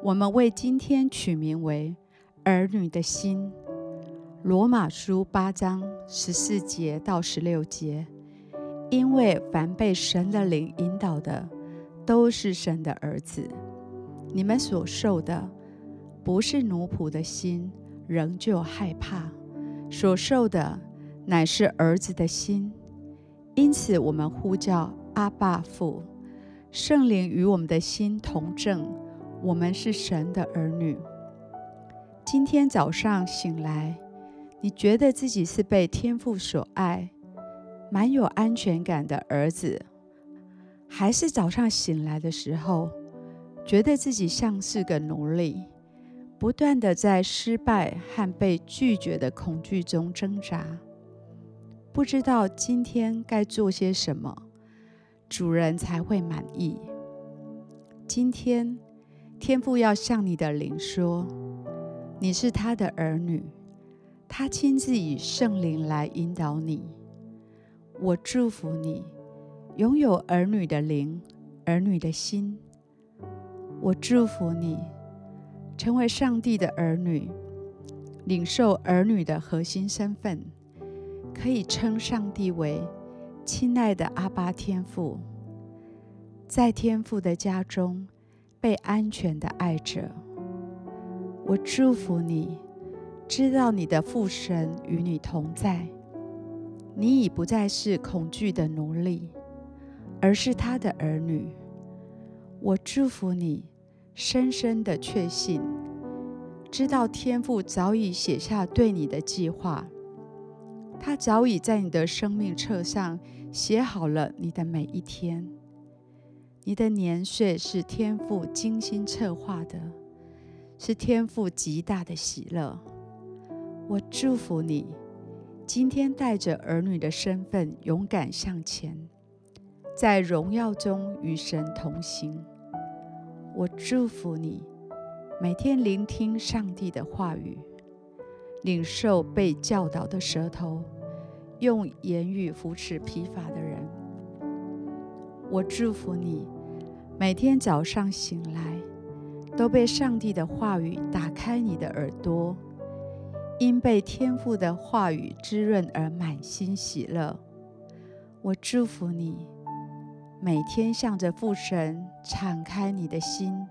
我们为今天取名为“儿女的心”。罗马书八章十四节到十六节，因为凡被神的灵引导的，都是神的儿子。你们所受的，不是奴仆的心，仍旧害怕；所受的，乃是儿子的心。因此，我们呼叫阿爸父，圣灵与我们的心同证。我们是神的儿女。今天早上醒来，你觉得自己是被天父所爱，蛮有安全感的儿子，还是早上醒来的时候，觉得自己像是个奴隶，不断地在失败和被拒绝的恐惧中挣扎，不知道今天该做些什么，主人才会满意？今天。天父要向你的灵说，你是他的儿女，他亲自以圣灵来引导你。我祝福你，拥有儿女的灵，儿女的心。我祝福你，成为上帝的儿女，领受儿女的核心身份，可以称上帝为亲爱的阿爸天父，在天父的家中。被安全的爱着，我祝福你，知道你的父神与你同在，你已不再是恐惧的奴隶，而是他的儿女。我祝福你，深深的确信，知道天父早已写下对你的计划，他早已在你的生命册上写好了你的每一天。你的年岁是天父精心策划的，是天父极大的喜乐。我祝福你，今天带着儿女的身份勇敢向前，在荣耀中与神同行。我祝福你，每天聆听上帝的话语，领受被教导的舌头，用言语扶持疲乏的人。我祝福你。每天早上醒来，都被上帝的话语打开你的耳朵，因被天父的话语滋润而满心喜乐。我祝福你，每天向着父神敞开你的心，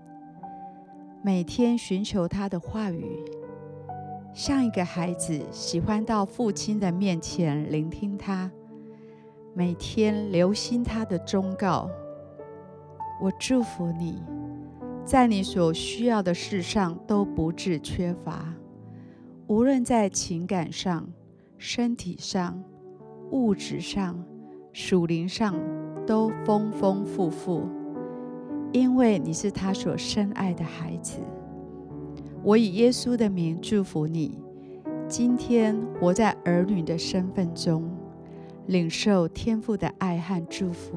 每天寻求他的话语，像一个孩子喜欢到父亲的面前聆听他，每天留心他的忠告。我祝福你，在你所需要的事上都不致缺乏，无论在情感上、身体上、物质上、属灵上，都丰丰富富，因为你是他所深爱的孩子。我以耶稣的名祝福你，今天活在儿女的身份中，领受天父的爱和祝福。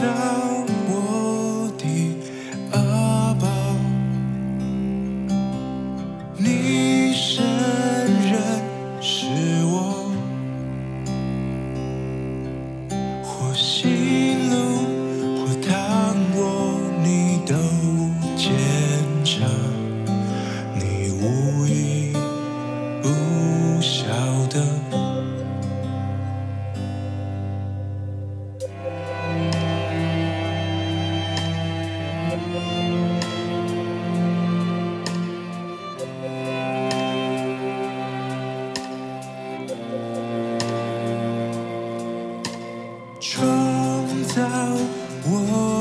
desire. 创造我。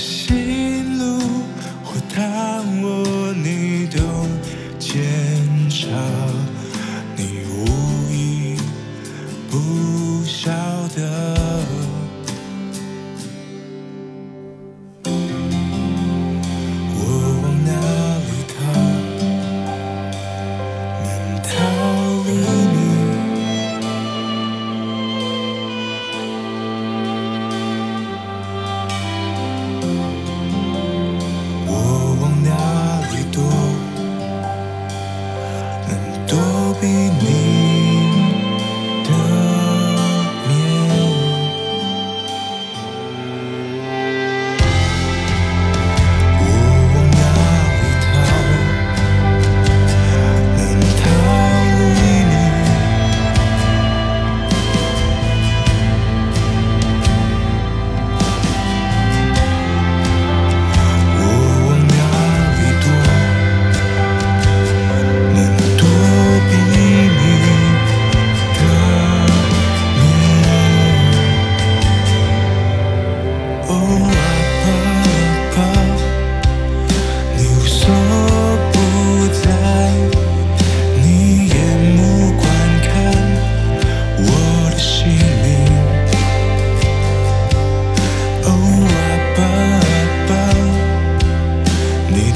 心。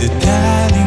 daddy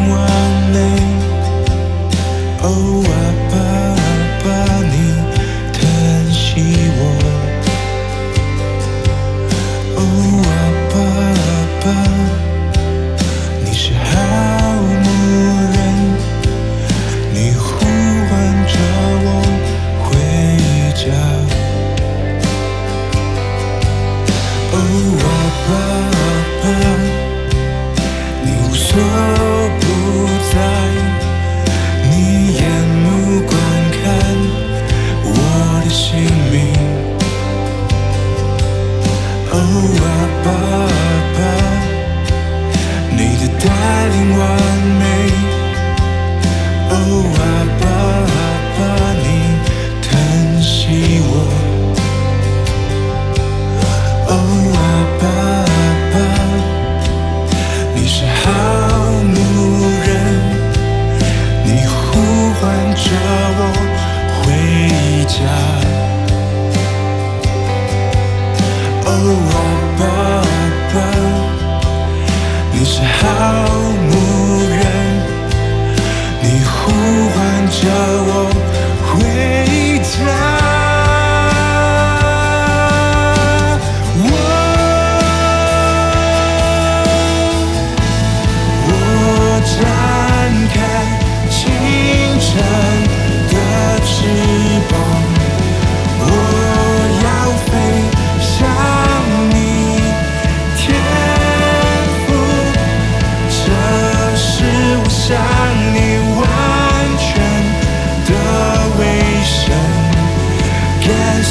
driving one man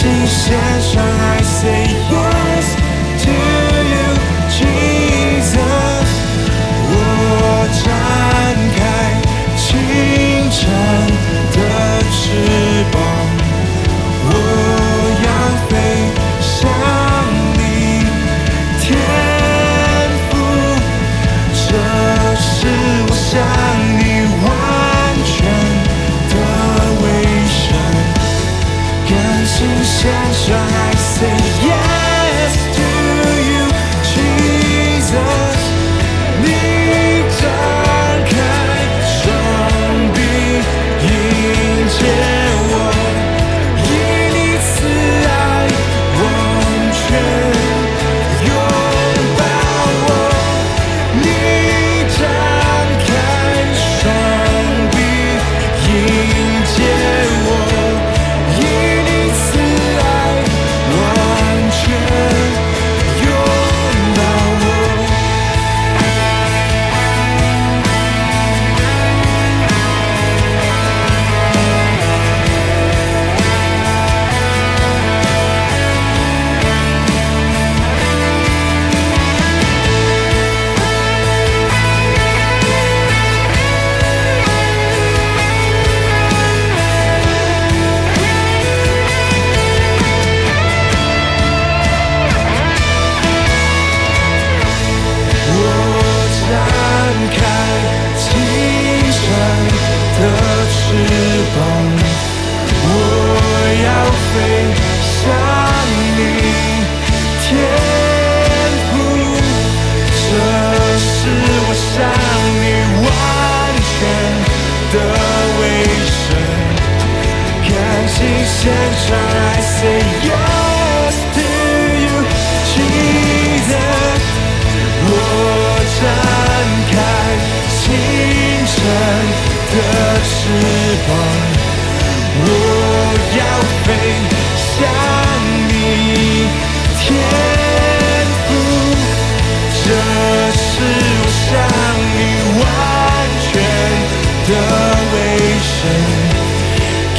你献上 i say yes to you jesus 我张开清晨的翅膀我要飞向你天赋这是我想牵手。sunrise, see.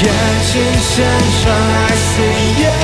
感情线上爱死人。